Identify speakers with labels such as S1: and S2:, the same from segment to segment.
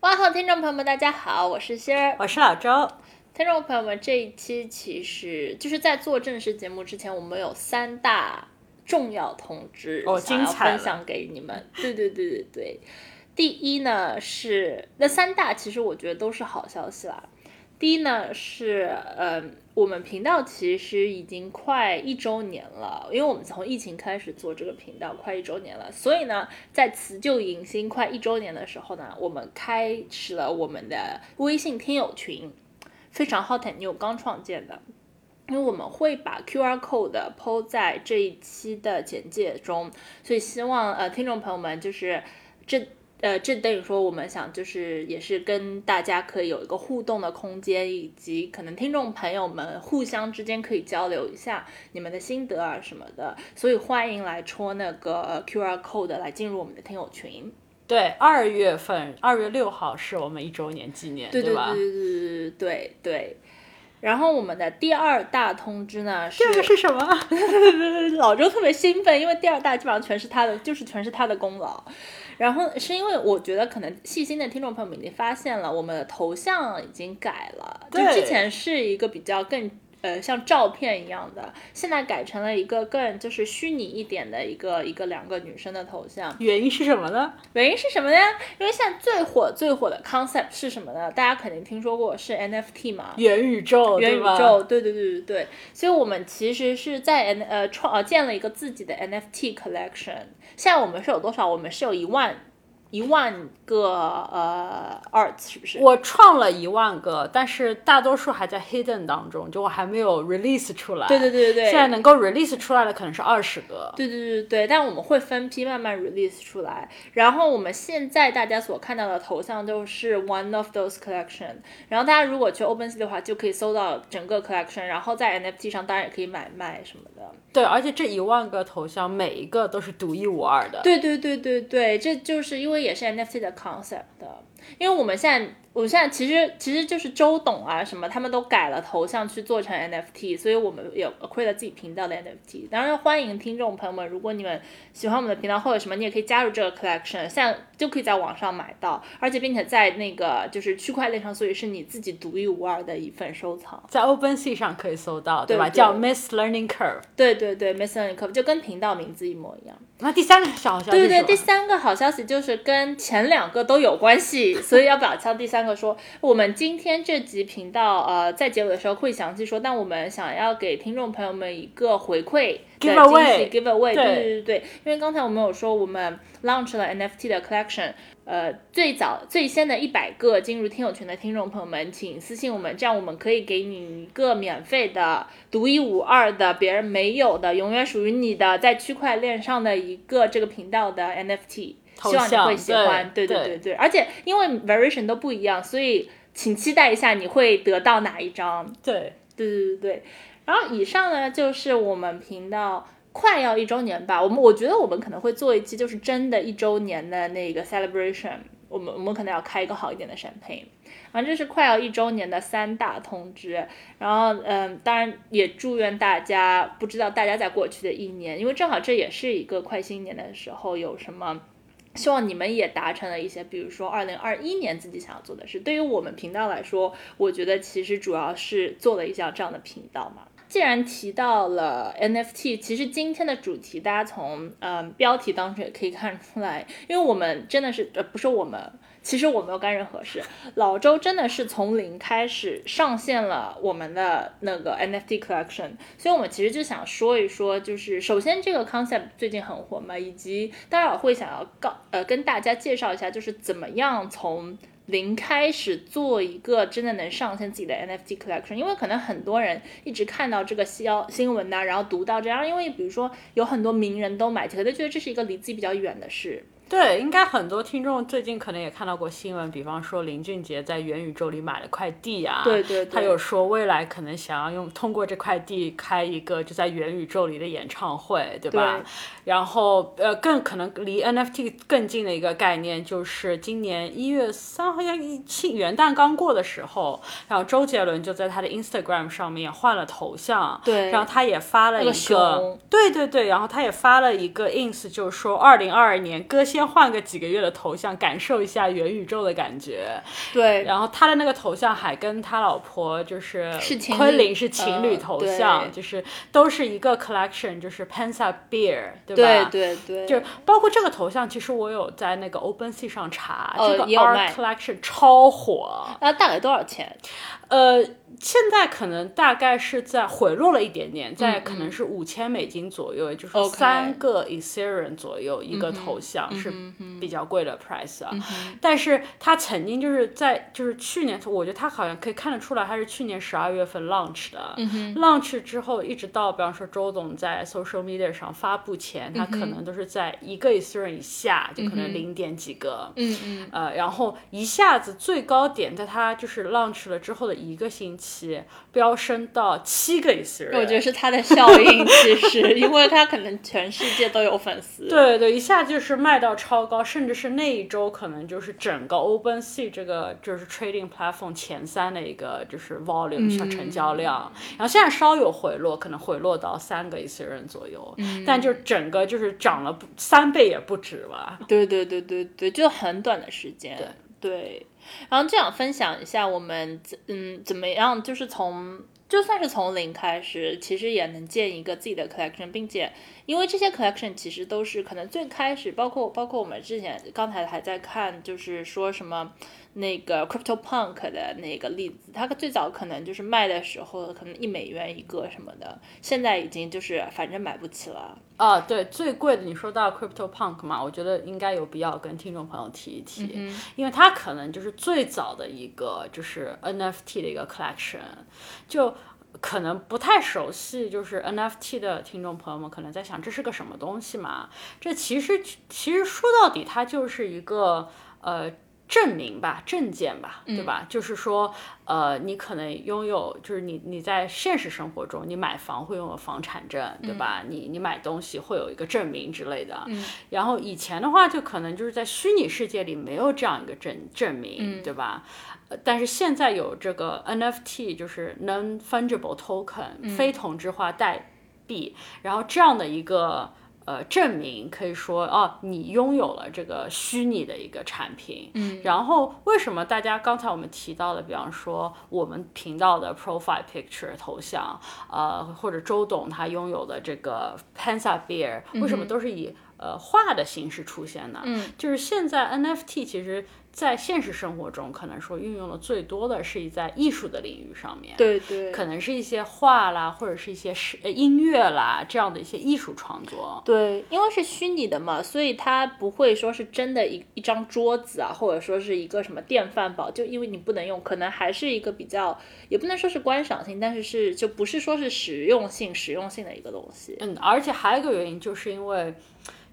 S1: 哇好，听众朋友们，大家好，我是仙儿，
S2: 我是老周。
S1: 听众朋友们，这一期其实就是在做正式节目之前，我们有三大重要通知
S2: 哦
S1: 想要
S2: 精彩
S1: 分享给你们。对对对对对，第一呢是那三大，其实我觉得都是好消息啦。第一呢是，呃，我们频道其实已经快一周年了，因为我们从疫情开始做这个频道，快一周年了。所以呢，在辞旧迎新快一周年的时候呢，我们开始了我们的微信听友群，非常 hot and new，刚创建的。因为我们会把 QR code 抛在这一期的简介中，所以希望呃听众朋友们就是这呃这等于说我们想就是也是跟大家可以有一个互动的空间，以及可能听众朋友们互相之间可以交流一下你们的心得啊什么的，所以欢迎来戳那个呃 QR code 来进入我们的听友群。
S2: 对，二月份二月六号是我们一周年纪念，吧？
S1: 对对对对对对对。然后我们的第二大通知呢是
S2: 这个是什么？
S1: 老周特别兴奋，因为第二大基本上全是他的，就是全是他的功劳。然后是因为我觉得可能细心的听众朋友们已经发现了，我们的头像已经改了，就
S2: 对
S1: 之前是一个比较更。呃，像照片一样的，现在改成了一个更就是虚拟一点的一个一个两个女生的头像。
S2: 原因是什么呢？
S1: 原因是什么呢？因为现在最火最火的 concept 是什么呢？大家肯定听说过是 NFT 嘛，
S2: 元宇宙，
S1: 元宇宙，对对对对对，所以我们其实是在 N 呃创呃建了一个自己的 NFT collection。现在我们是有多少？我们是有一万一万个呃 art，是不是？
S2: 我创了一万个，但是大多数还在 hidden 当中，就我还没有 release 出来。
S1: 对对对对对，
S2: 现在能够 release 出来的可能是二十个。
S1: 对对对对，但我们会分批慢慢 release 出来。然后我们现在大家所看到的头像都是 one of those collection。然后大家如果去 OpenSea 的话，就可以搜到整个 collection。然后在 NFT 上当然也可以买卖什么的。
S2: 对，而且这一万个头像每一个都是独一无二的。
S1: 对对对对对，这就是因为也是 NFT 的 concept 的，因为我们现在。我现在其实其实就是周董啊什么，他们都改了头像去做成 NFT，所以我们也 create 了自己频道的 NFT。当然欢迎听众朋友们，如果你们喜欢我们的频道或者什么，你也可以加入这个 collection，现在就可以在网上买到，而且并且在那个就是区块链上，所以是你自己独一无二的一份收藏。
S2: 在 OpenSea 上可以搜到，
S1: 对
S2: 吧？
S1: 对
S2: 叫 Miss Learning Curve。
S1: 对对对 m i s s Learning Curve 就跟频道名字一模一样。
S2: 那第三个小消息
S1: 对对第三个好消息就是跟前两个都有关系，所以要表敲第三个说，我们今天这集频道呃在结尾的时候会详细说，但我们想要给听众朋友们一个回馈的惊喜 give away，
S2: 对
S1: 对对对对，因为刚才我们有说我们 launch 了 NFT 的 collection。呃，最早最先的一百个进入听友群的听众朋友们，请私信我们，这样我们可以给你一个免费的、独一无二的、别人没有的、永远属于你的，在区块链上的一个这个频道的 NFT。
S2: 头
S1: 希望你会喜欢，
S2: 对对
S1: 对对对，而且因为 variation 都不一样，所以请期待一下你会得到哪一张。
S2: 对，
S1: 对对对对。然后以上呢就是我们频道快要一周年吧，我们我觉得我们可能会做一期就是真的一周年的那个 celebration，我们我们可能要开一个好一点的 champagne。然后这是快要一周年的三大通知，然后嗯，当然也祝愿大家，不知道大家在过去的一年，因为正好这也是一个快新年的时候，有什么。希望你们也达成了一些，比如说二零二一年自己想要做的事。对于我们频道来说，我觉得其实主要是做了一项这样的频道嘛。既然提到了 NFT，其实今天的主题大家从嗯、标题当中也可以看出来，因为我们真的是呃不是我们，其实我没有干任何事。老周真的是从零开始上线了我们的那个 NFT collection，所以我们其实就想说一说，就是首先这个 concept 最近很火嘛，以及待会儿会想要告呃跟大家介绍一下，就是怎么样从零开始做一个真的能上线自己的 NFT collection，因为可能很多人一直看到这个消新闻呐、然后读到这样，因为比如说有很多名人都买，可能觉得这是一个离自己比较远的事。
S2: 对，应该很多听众最近可能也看到过新闻，比方说林俊杰在元宇宙里买了块地啊，
S1: 对对对
S2: 他有说未来可能想要用通过这块地开一个就在元宇宙里的演唱会，对吧？
S1: 对
S2: 然后呃，更可能离 NFT 更近的一个概念就是今年一月三号，像一庆元旦刚过的时候，然后周杰伦就在他的 Instagram 上面换了头像，
S1: 对
S2: 然后他也发了一
S1: 那
S2: 个，对对对，然后他也发了一个 ins，就是说二零二二年哥先换个几个月的头像，感受一下元宇宙的感觉。
S1: 对，
S2: 然后他的那个头像还跟他老婆就是昆凌是情侣
S1: 呃
S2: 头像，
S1: 对
S2: 就是都是一个 collection，就是 Pensa Beer，对
S1: 对
S2: 吧？
S1: 对对对，
S2: 就包括这个头像，其实我有在那个 OpenSea 上查，
S1: 哦
S2: 这个 Art Collection 超火。
S1: 那大概多少钱？
S2: 呃，现在可能大概是在回落了一点点，在
S1: 嗯
S2: 可能是五千美金左右，也就是三个 Ethereum 左右一个头像是比较贵的 price 啊。但是它曾经就是在就是去年，我觉得它好像可以看得出来，它是去年十二月份 launch 的。launch 之后一直到比方说周总在 social media 上发布前，它可能都是在一个 Ethereum 以下，就可能零点几个。
S1: 嗯嗯，
S2: 呃，然后一下子最高点在它就是 launch 了之后的一个星期，飙升到七个 Ethereum。
S1: 我觉得是它的效应，其实因为它可能全世界都有粉丝。
S2: 对对，一下就是卖到超高，甚至是那一周可能就是整个 OpenSea 这个就是 trading platform 前三的一个就是 volume 像成交量，然后现在稍有回落，可能回落到三个 Ethereum 左右，但就整个就是涨了不三倍也不止吧。
S1: 对对对对对，就很短的时间。对然后就想分享一下我们怎嗯怎么样，就是从就算是从零开始，其实也能建一个自己的 collection，并且因为这些 collection 其实都是可能最开始，包括包括我们之前刚才还在看，就是说什么。那个 Crypto Punk 的那个例子，它最早可能就是卖的时候可能一美元一个什么的，现在已经就是反正买不起了。
S2: 啊，对，最贵的你说到 Crypto Punk 嘛，我觉得应该有必要跟听众朋友提一提，因为它可能就是最早的一个就是 NFT 的一个 collection，就可能不太熟悉，就是 NFT 的听众朋友们可能在想这是个什么东西嘛？这其实其实说到底，它就是一个呃。证明吧，证件吧，对吧？就是说，呃，你可能拥有，就是你你在现实生活中，你买房会拥有房产证，对吧？你你买东西会有一个证明之类的。
S1: 嗯
S2: 然后以前的话，就可能就是在虚拟世界里没有这样一个证证明，对吧？呃但是现在有这个 NFT，就是 non fungible token，、非同质化代币，然后这样的一个。呃，证明可以说哦，你拥有了这个虚拟的一个产品。嗯，然后为什么大家刚才我们提到的，比方说我们频道的 profile picture 头像，呃，或者周董他拥有的这个 Pensa Bear，为什么都是以呃画的形式出现呢？
S1: 嗯，
S2: 就是现在 NFT 其实。在现实生活中，可能说运用的最多的是在艺术的领域上面，
S1: 对对，
S2: 可能是一些画啦，或者是一些是呃音乐啦这样的一些艺术创作。
S1: 对，因为是虚拟的嘛，所以它不会说是真的一一张桌子啊，或者说是一个什么电饭煲，就因为你不能用，可能还是一个比较，也不能说是观赏性，但是是就不是说是实用性、实用性的一个东西。
S2: 嗯，而且还有一个原因，就是因为。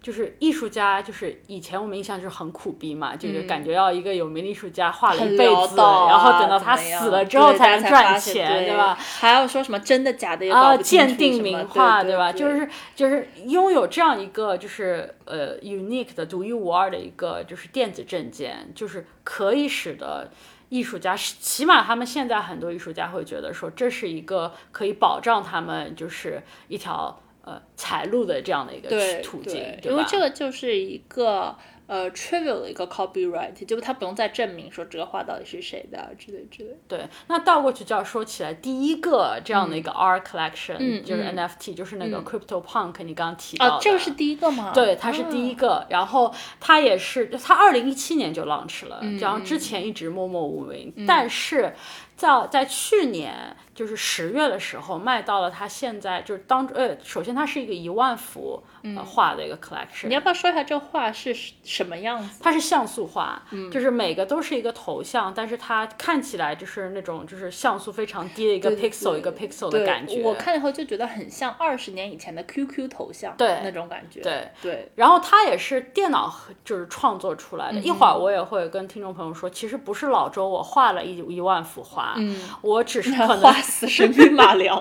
S2: 就是艺术家，就是以前我们印象就是很苦逼嘛，就是感觉要一个有名的艺术家画了一辈子，
S1: 啊、
S2: 然后等到他死了之后
S1: 才
S2: 能赚钱，
S1: 对
S2: 吧？
S1: 还要说什么真的假的也
S2: 啊，
S1: 搞不清楚
S2: 鉴定名
S1: 画，
S2: 对吧？
S1: 对
S2: 就是就是拥有这样一个就是呃 unique 的独一无二的一个就是电子证件，就是可以使得。艺术家，起码他们现在很多艺术家会觉得说，这是一个可以保障他们就是一条呃财路的这样的一个途径，
S1: 对因为这个就是一个呃 trivial 的一个 copyright，就是他不用再证明说这个画到底是谁的之类之类。
S2: 对，那倒过去就要说起来，第一个这样的一个 art collection，、
S1: 嗯、
S2: 就是 NFT，、就是那个 Crypto Punk，、你刚刚提到
S1: 这个是第一个吗？
S2: 对，它是第一个，然后它也是，它二零一七年就 launch 了，
S1: 嗯
S2: 然后之前一直默默无名，但是在在去年就是十月的时候卖到了它现在就是当呃，首先它是一个一万伏呃画的一个 collection，
S1: 你要不要说一下这画是什么样子？
S2: 它是像素画，就是每个都是一个头像，但是它看起来就是那种就是像素非常低的一个 pixel 一个 pixel 的感觉。
S1: 我看以后就觉得很像二十年以前的 QQ 头像，
S2: 对
S1: 那种感觉。
S2: 对
S1: 对。
S2: 然后它也是电脑就是创作出来的。一会儿我也会跟听众朋友说，其实不是老周我画了一一万幅画，
S1: 嗯，
S2: 我只是可能
S1: 画死神兵马 良，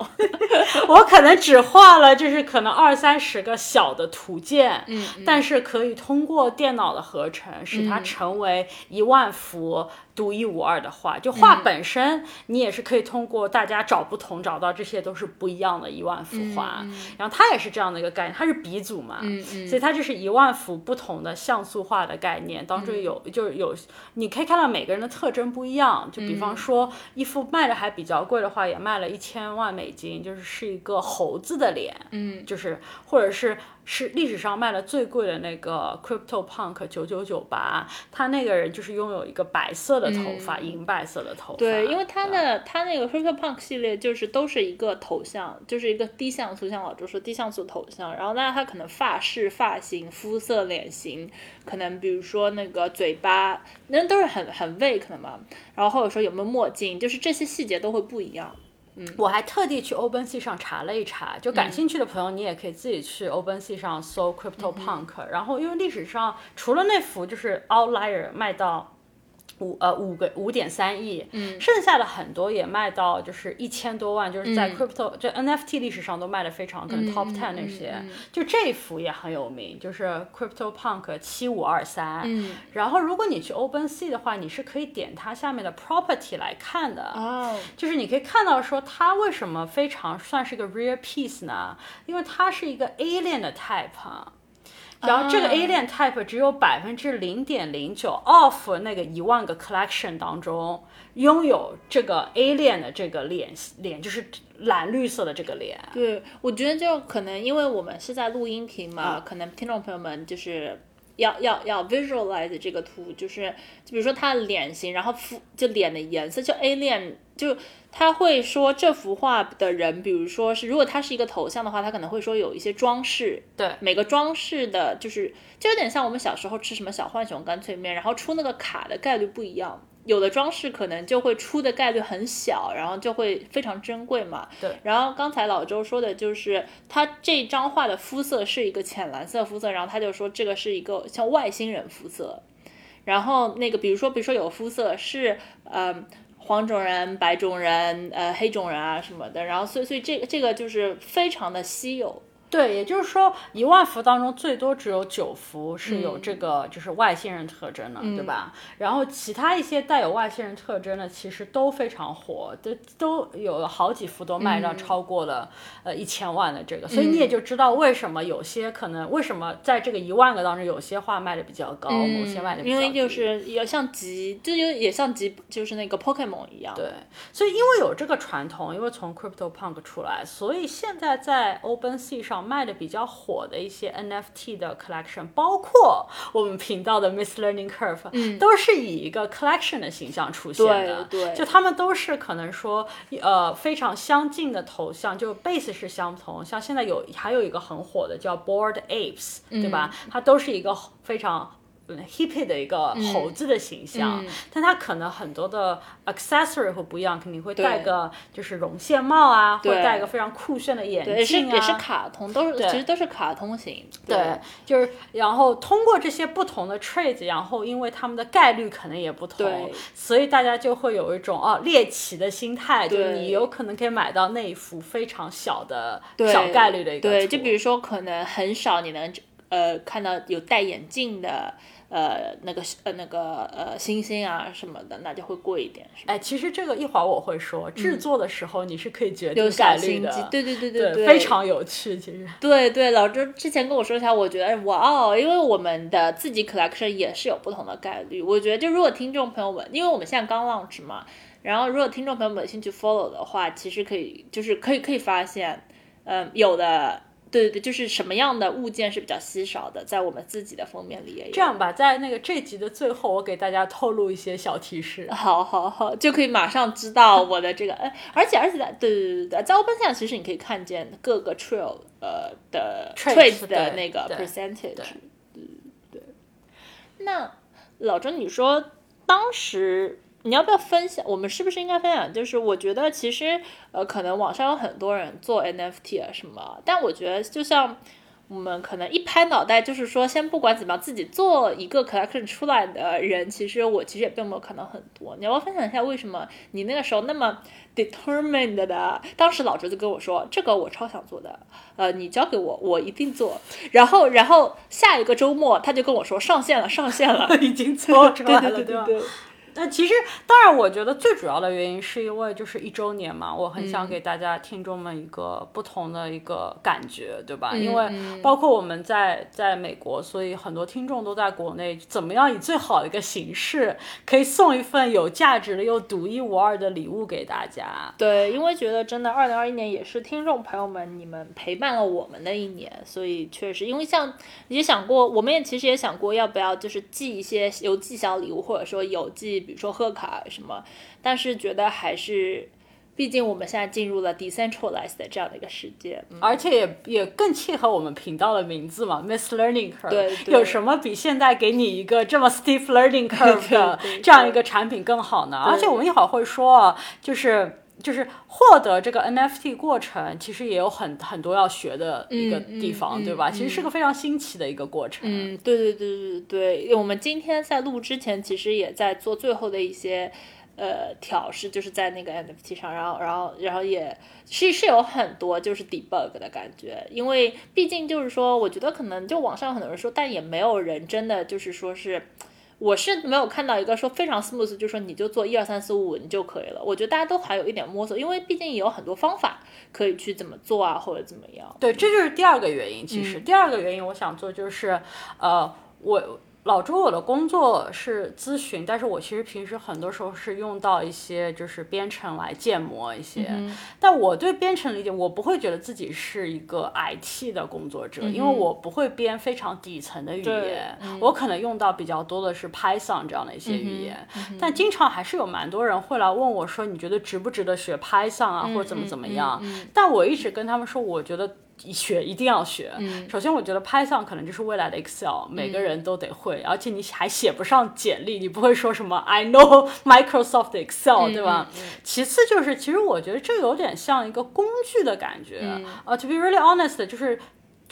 S2: 我可能只画了就是可能二三十个小的图鉴，
S1: 嗯，
S2: 但是可以通过电脑的合成，使它成为一万幅。独一无二的画，就画本身，你也是可以通过大家找不同找到这些都是不一样的一万幅画。然后它也是这样的一个概念，它是鼻祖嘛，所以它就是一万幅不同的像素画的概念当中有就是有，你可以看到每个人的特征不一样。就比方说一幅卖的还比较贵的画，也卖了一千万美金，就是是一个猴子的脸，
S1: 嗯，
S2: 就是或者是。是历史上卖的最贵的那个 Crypto Punk 九九九八，他那个人就是拥有一个白色的头发，银白色的头发。
S1: 对，因为他的他那个 Crypto Punk 系列就是都是一个头像，就是一个低像素，像老周说低像素头像。然后，那他可能发饰、发型、肤色、脸型，可能比如说那个嘴巴，那都是很很 vague 的嘛。然后或者说有没有墨镜，就是这些细节都会不一样。嗯，
S2: 我还特地去 OpenSea 上查了一查，就感兴趣的朋友，你也可以自己去 OpenSea 上搜 Crypto Punk。然后，因为历史上除了那幅就是 Outlier 卖到。五呃五个五点三亿，
S1: 嗯，
S2: 剩下的很多也卖到就是一千多万，就是在 crypto 就 NFT 历史上都卖的非常，可能 top ten 那些，就这幅也很有名，就是 Crypto Punk 七五二三，
S1: 嗯，
S2: 然后如果你去 OpenSea 的话，你是可以点它下面的 property 来看的，
S1: 哦，
S2: 就是你可以看到说它为什么非常算是一个 rare piece 呢？因为它是一个 alien 的 type。然后这个 alien type 只有百分之零点零九 off 那个一万个 collection 当中拥有这个 alien 的这个脸脸，就是蓝绿色的这个脸。
S1: 对，我觉得就可能因为我们是在录音频嘛，可能听众朋友们就是要要要 visualize 这个图，就是就比如说他的脸型，然后肤就脸的颜色，就 alien 就。他会说这幅画的人，比如说是如果他是一个头像的话，他可能会说有一些装饰，
S2: 对，
S1: 每个装饰的就是就有点像我们小时候吃什么小浣熊干脆面，然后出那个卡的概率不一样，有的装饰可能就会出的概率很小，然后就会非常珍贵嘛。
S2: 对。
S1: 然后刚才老周说的就是他这张画的肤色是一个浅蓝色肤色，然后他就说这个是一个像外星人肤色，然后那个比如说比如说有肤色是嗯。黄种人、白种人、呃黑种人啊什么的，然后所以所以这个这个就是非常的稀有。
S2: 对，也就是说，一万幅当中最多只有九幅是有这个就是外星人特征的，对吧？然后其他一些带有外星人特征的，其实都非常火，都都有好几幅都卖到超过了呃一千万的这个，所以你也就知道为什么有些可能为什么在这个一万个当中，有些画卖的比较高，某些卖的比较
S1: 因为就是也像集，就有也像集，就是那个 Pokemon 一样。
S2: 对，所以因为有这个传统，因为从 Crypto Punk 出来，所以现在在 OpenSea 上。卖的比较火的一些 NFT 的 collection，包括我们频道的 Miss Learning Curve，
S1: 嗯，
S2: 都是以一个 collection 的形象出现的。
S1: 对对，
S2: 就他们都是可能说，呃，非常相近的头像，就 base 是相同。像现在有还有一个很火的叫 Bored Apes，对吧？它都是一个非常。Hippy 的一个猴子的形象，但它可能很多的 accessory 会不一样，肯定会戴个就是绒线帽啊，或戴个非常酷炫的眼镜
S1: 啊，也是卡通，都是其实都是卡通型。
S2: 对，就是然后通过这些不同的 trades，然后因为他们的概率可能也不同，所以大家就会有一种哦猎奇的心态，就是你有可能可以买到那一幅非常小的小概率的一个。
S1: 对，就比如说可能很少你能呃看到有戴眼镜的。呃，那个呃，那个呃，星星啊什么的，那就会贵一点。
S2: 哎，其实这个一会儿我会说，制作的时候你是可以决定
S1: 概
S2: 率的。
S1: 对对对
S2: 对
S1: 对，
S2: 非常有趣。其实，
S1: 对对，老周之前跟我说一下，我觉得哇哦，因为我们的自己 collection 也是有不同的概率。我觉得，就如果听众朋友们，因为我们现在刚 launch 嘛，然后如果听众朋友们有兴趣 follow 的话，其实可以，就是可以可以发现，嗯，有的。对对对，就是什么样的物件是比较稀少的，在我们自己的封面里也有。
S2: 这样吧，在那个这集的最后，我给大家透露一些小提示。
S1: 好，好，好，就可以马上知道我的这个，哎，而且，而且，在对对对对，在 Open 上其实你可以看见各个 trail 呃的 trace 的那个 percentage。
S2: 对对。
S1: 那老周，你说当时你要不要分享？我们是不是应该分享？就是我觉得其实呃，可能网上有很多人做 NFT 啊什么，但我觉得就像。我们可能一拍脑袋就是说，先不管怎么样，自己做一个 collection 出来的人，其实我其实也并没有可能很多。你要不要分享一下为什么你那个时候那么 determined 的？当时老周就跟我说，这个我超想做的，呃，你交给我，我一定做。然后，然后下一个周末他就跟我说上线了，上线了，
S2: 已经做出来了，
S1: 对对
S2: 吧？
S1: 对。
S2: 那其实，当然，我觉得最主要的原因是因为就是一周年嘛，我很想给大家听众们一个不同的一个感觉，对吧？因为包括我们在在美国，所以很多听众都在国内，怎么样以最好的一个形式，可以送一份有价值的又独一无二的礼物给大家？
S1: 对，因为觉得真的，二零二一年也是听众朋友们你们陪伴了我们的一年，所以确实，因为像也想过，我们也其实也想过要不要就是寄一些邮寄小礼物，或者说邮寄。比如说贺卡什么，但是觉得还是，毕竟我们现在进入了 decentralized 的这样的一个世界，
S2: 而且也也更契合我们频道的名字嘛，Miss Learning Curve。
S1: 对，
S2: 有什么比现在给你一个这么 steep learning curve 的这样一个产品更好呢？而且我们一会儿会说，就是。就是获得这个 NFT 过程，其实也有很很多要学的一个地方，对吧？其实是个非常新奇的一个过程。
S1: 嗯，对对对对对。我们今天在录之前，其实也在做最后的一些呃调试，就是在那个 NFT 上，然后然后然后也是是有很多就是 debug 的感觉，因为毕竟就是说，我觉得可能就网上很多人说，但也没有人真的就是说是。我是没有看到一个说非常 smooth，就说你就做一二三四五你就可以了。我觉得大家都还有一点摸索，因为毕竟也有很多方法可以去怎么做啊，或者怎么样。
S2: 对，这就是第二个原因。其实第二个原因，我想做就是，呃，我。老周，我的工作是咨询，但是我其实平时很多时候是用到一些就是编程来建模一些。但我对编程理解，我不会觉得自己是一个 IT 的工作者，因为我不会编非常底层的语言，我可能用到比较多的是 Python 这样的一些语言。但经常还是有蛮多人会来问我说，你觉得值不值得学 Python 啊，或者怎么怎么样？但我一直跟他们说，我觉得。学一定要学。首先，我觉得 Python 可能就是未来的 Excel，每个人都得会，而且你还写不上简历，你不会说什么 I know Microsoft Excel，对吧？其次就是，其实我觉得这有点像一个工具的感觉。呃，To be really honest，就是。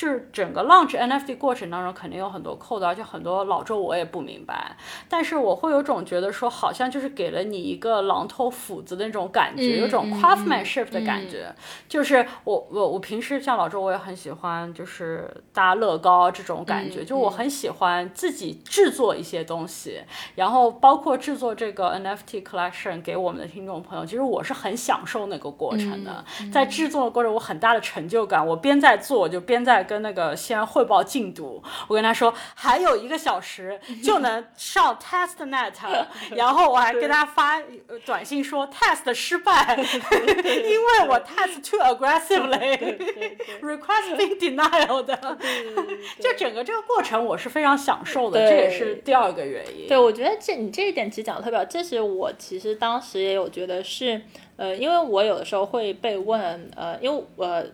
S2: 就是整个 launch NFT 过程当中，肯定有很多 code，而且很多老周我也不明白。但是我会有种觉得说，好像就是给了你一个榔头斧子的那种感觉，有种 craftsmanship 的感觉。就是我我我平时像老周，我也很喜欢就是搭乐高这种感觉，就我很喜欢自己制作一些东西，然后包括制作这个 NFT collection 给我们的听众朋友，其实我是很享受那个过程的。在制作的过程，我很大的成就感，我边在做就边在。跟那个西安汇报进度，我跟他说还有一个小时 就能上 test net，然后我还跟他发短信说 test 失败，因为我 test too aggressively，request being denial 的，就整个这个过程我是非常享受的，这也是第二个原因。
S1: 对，我觉得这你这一点其实讲的特别好，这是我其实当时也有觉得是，呃，因为我有的时候会被问，呃，因为我。呃，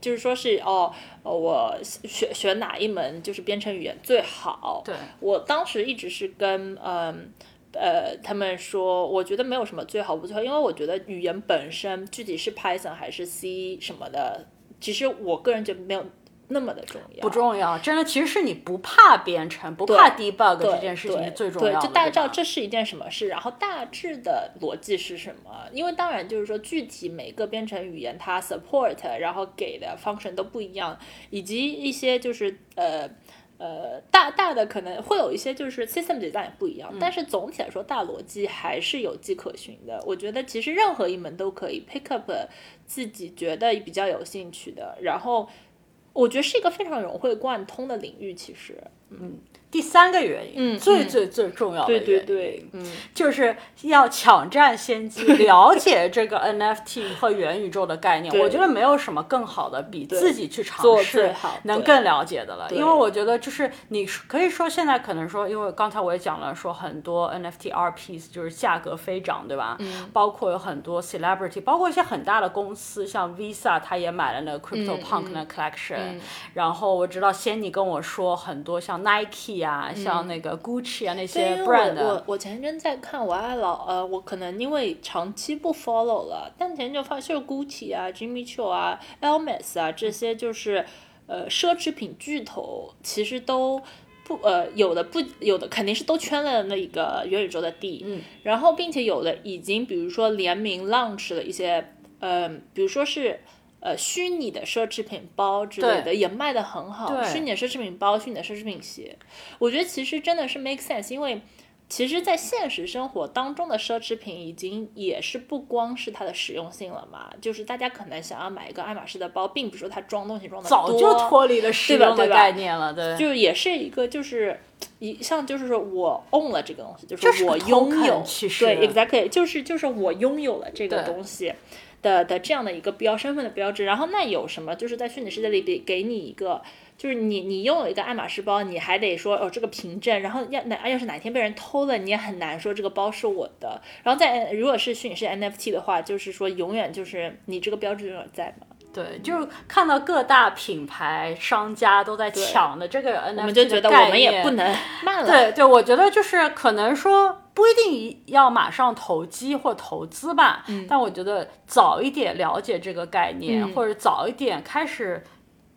S1: 就是说是哦，我选选哪一门就是编程语言最好？
S2: 对，
S1: 我当时一直是跟嗯呃他们说，我觉得没有什么最好不最好，因为我觉得语言本身具体是 Python 还是 C 什么的，其实我个人觉得没有。那么的重要
S2: 不重要？真的，其实是你不怕编程，不怕 debug 这件事情是最重要的。
S1: 对，就大家知道这是一件什么事，然后大致的逻辑是什么？因为当然就是说，具体每个编程语言它 support，然后给的 function 都不一样，以及一些就是呃呃大大的可能会有一些就是 system design 也不一样，但是总体来说大逻辑还是有迹可循的。我觉得其实任何一门都可以 pick up 自己觉得比较有兴趣的，然后。我觉得是一个非常融会贯通的领域，其实，
S2: 嗯。第三个原因，
S1: 嗯，
S2: 最最最重要的原
S1: 因，对对对，嗯，
S2: 就是要抢占先机，了解这个 NFT 和元宇宙的概念。我觉得没有什么更好的比自己去尝试能更了解的了。因为我觉得就是你可以说现在可能说，因为刚才我也讲了，说很多 NFT RPs 就是价格飞涨，对吧？
S1: 嗯，
S2: 包括有很多 celebrity，包括一些很大的公司，像 Visa，他也买了那个 Crypto Punk 那 collection。然后我知道仙妮跟我说很多像 Nike。啊，像那个 Gucci 啊那些 brand，
S1: 我我我前一阵在看我爱老呃，我可能因为长期不 follow 了，但前阵就发现就是 Gucci 啊、Jimmy Choo 啊、Elmes 啊这些就是呃奢侈品巨头，其实都。不，呃，有的不，有的肯定是都圈了那一个元宇宙的地，
S2: 嗯，
S1: 然后并且有的已经，比如说联名 launch 了一些，呃，比如说是呃虚拟的奢侈品包之类的，也卖得很好。虚拟的奢侈品包、虚拟的奢侈品鞋，我觉得其实真的是 make sense，因为其实，在现实生活当中的奢侈品已经也是不光是它的实用性了嘛，就是大家可能想要买一个爱马仕的包，并不是说它装东西装的
S2: 早就脱离了实用的概念了，对，
S1: 就也是一个就是一像就是说我 own 了这个东西，就
S2: 是
S1: 我拥有，对，exactly，就是就是我拥有了这个东西的的这样的一个标身份的标志。然后那有什么就是在虚拟世界里给给你一个。就是你，你拥有一个爱马仕包，你还得说哦这个凭证，然后要哪要是哪天被人偷了，你也很难说这个包是我的。然后在如果是虚拟世界 NFT 的话，就是说永远就是你这个标志永远在嘛。
S2: 对，就是看到各大品牌商家都在抢的这个 NFT
S1: 我们就觉得我们也不能慢了。
S2: 对对，我觉得就是可能说不一定要马上投机或投资吧，
S1: 嗯
S2: 但我觉得早一点了解这个概念，
S1: 嗯
S2: 或者早一点开始。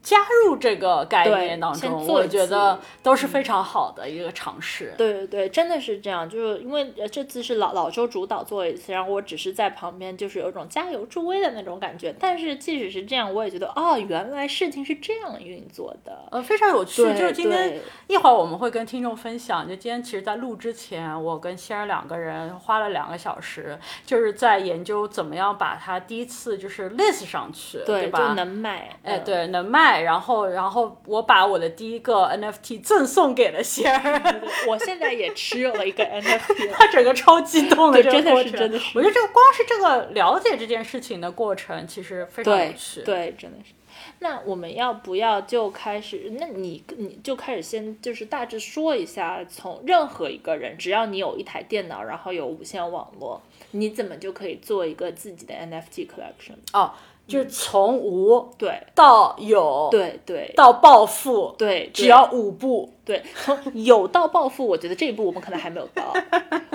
S2: 加入这个概念当中，我觉得都是非常好的一个尝试。
S1: 对对对，真的是这样，就是因为呃这次是老老周主导做一次，然后我只是在旁边，就是有种加油助威的那种感觉。但是即使是这样，我也觉得哦，原来事情是这样运作的。
S2: 呃，非常有趣。就是今天一会儿我们会跟听众分享，就今天其实，在录之前，我跟仙儿两个人花了两个小时，就是在研究怎么样把它第一次就是 list 上去，
S1: 对，
S2: 吧？
S1: 就能卖。
S2: 哎，
S1: 嗯，
S2: 对，能卖，然后，然后我把我的第一个 NFT 赠送给了仙儿，
S1: 我现在也持有了一个 NFT 了。
S2: 他整个超激动的
S1: 真的是真的是
S2: 我觉得这个光是这个了解这件事情的过程，其实非常有趣。
S1: 对，真的是。那我们要不要就开始？那你你就开始先就是大致说一下，从任何一个人，只要你有一台电脑，然后有无线网络，你怎么就可以做一个自己的 NFT collection？
S2: 哦，就是从无
S1: 对
S2: 到有，
S1: 对对
S2: 到暴富，
S1: 对，
S2: 只要五步。
S1: 对从有到暴富，我觉得这一步我们可能还没有到。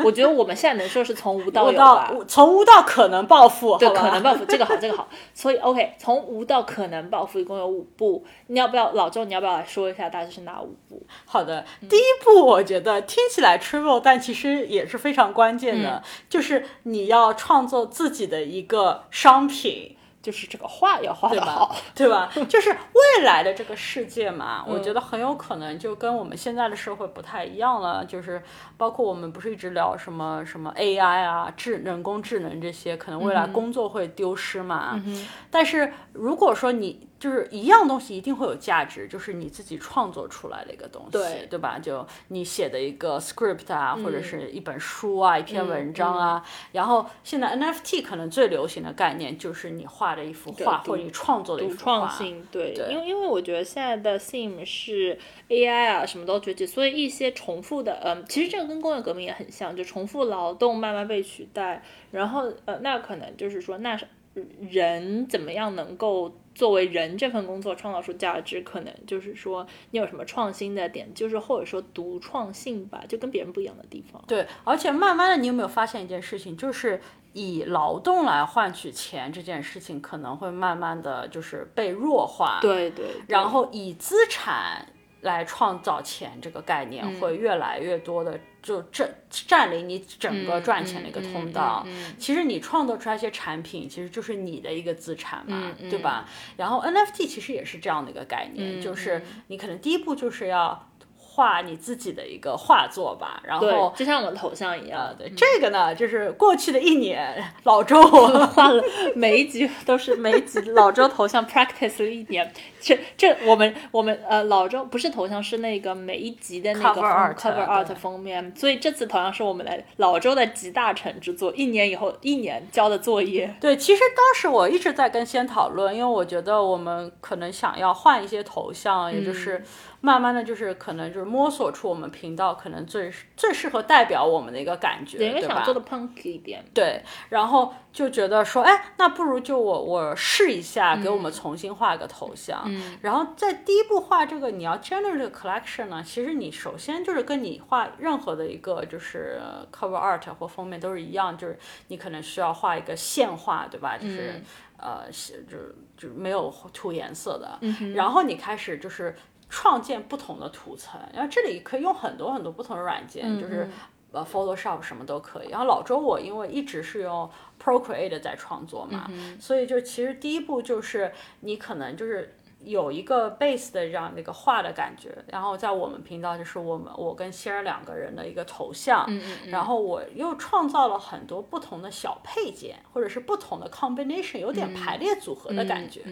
S1: 我觉得我们现在能说是从无到
S2: 我
S1: 有吧
S2: 到。从无到可能暴富，
S1: 对，可能暴富，这个好，这个好。所以，OK，从无到可能暴富，一共有五步。你要不要，老周，你要不要来说一下大致是哪五步？
S2: 好的，第一步我觉得听起来 trivial，但其实也是非常关键的，就是你要创作自己的一个商品。
S1: 就是这个画要画
S2: 对吧
S1: 的好。
S2: 对吧？就是未来的这个世界嘛，
S1: 嗯
S2: 我觉得很有可能就跟我们现在的社会不太一样了。就是包括我们不是一直聊什么什么 AI 啊、智人工智能这些，可能未来工作会丢失嘛。
S1: 嗯
S2: 但是如果说你就是一样东西一定会有价值，就是你自己创作出来的一个东西，
S1: 对
S2: 对吧？就你写的一个 script 啊，或者
S1: 嗯
S2: 是一本书啊、一篇文章啊。然后现在 NFT 可能最流行的概念就是你画的一幅画，或者你创作的一幅画。
S1: 创性，对，
S2: 对
S1: 因为因为我觉得现在的 theme 是 AI 啊，什么都崛起，所以一些重复的，嗯，其实这个跟工业革命也很像，就重复劳动慢慢被取代，然后呃，那可能就是说，那是人怎么样能够作为人这份工作创造出价值，可能就是说你有什么创新的点，就是或者说独创性吧，就跟别人不一样的地方。
S2: 对，而且慢慢的，你有没有发现一件事情，就是以劳动来换取钱这件事情，可能会慢慢的就是被弱化。
S1: 对对，
S2: 然后以资产来创造钱这个概念
S1: 嗯
S2: 会越来越多的就占占领你整个赚钱的一个通道。
S1: 嗯嗯嗯
S2: 其实你创作出来一些产品，其实就是你的一个资产嘛，
S1: 嗯
S2: 对吧？然后 NFT 其实也是这样的一个概念，
S1: 嗯
S2: 就是你可能第一步就是要画你自己的一个画作吧，然后，。
S1: 就像我们头像一样
S2: 呃，，对，这个呢，就是过去的一年，老周
S1: 画了每一集都是每一集老周头像 practice 了一年。这这我们我们呃老周不是头像是那个每一集的那个
S2: Cover art
S1: 封面，所以这次头像是我们的老周的集大成之作，一年以后一年交的作业。
S2: 对，其实当时我一直在跟先讨论，因为我觉得我们可能想要换一些头像，也就是慢慢的就是可能就是摸索出我们频道可能最最适合代表我们的一个感觉，
S1: 对，
S2: 吧
S1: 想做的 punk 一点。
S2: 对，然后就觉得说，哎，那不如就我我试一下，给我们重新画个头像。
S1: 嗯
S2: 然后在第一步画这个你要 generate 这个 collection 呢，其实你首先就是跟你画任何的一个就是呃 cover art 或封面都是一样，就是你可能需要画一个线画，对吧？就是、
S1: 嗯
S2: 呃，是就是就是没有涂颜色的。
S1: 嗯
S2: 然后你开始就是创建不同的图层，然后这里可以用很多很多不同的软件，就是呃 Photoshop 什么都可以。然后老周我因为一直是用 Procreate 在创作嘛，所以就其实第一步就是你可能就是。有一个 base 的这样的一个画的感觉，然后在我们频道就是我们我跟希儿两个人的一个头像，然后我又创造了很多不同的小配件，或者是不同的 combination，有点排列组合的感觉，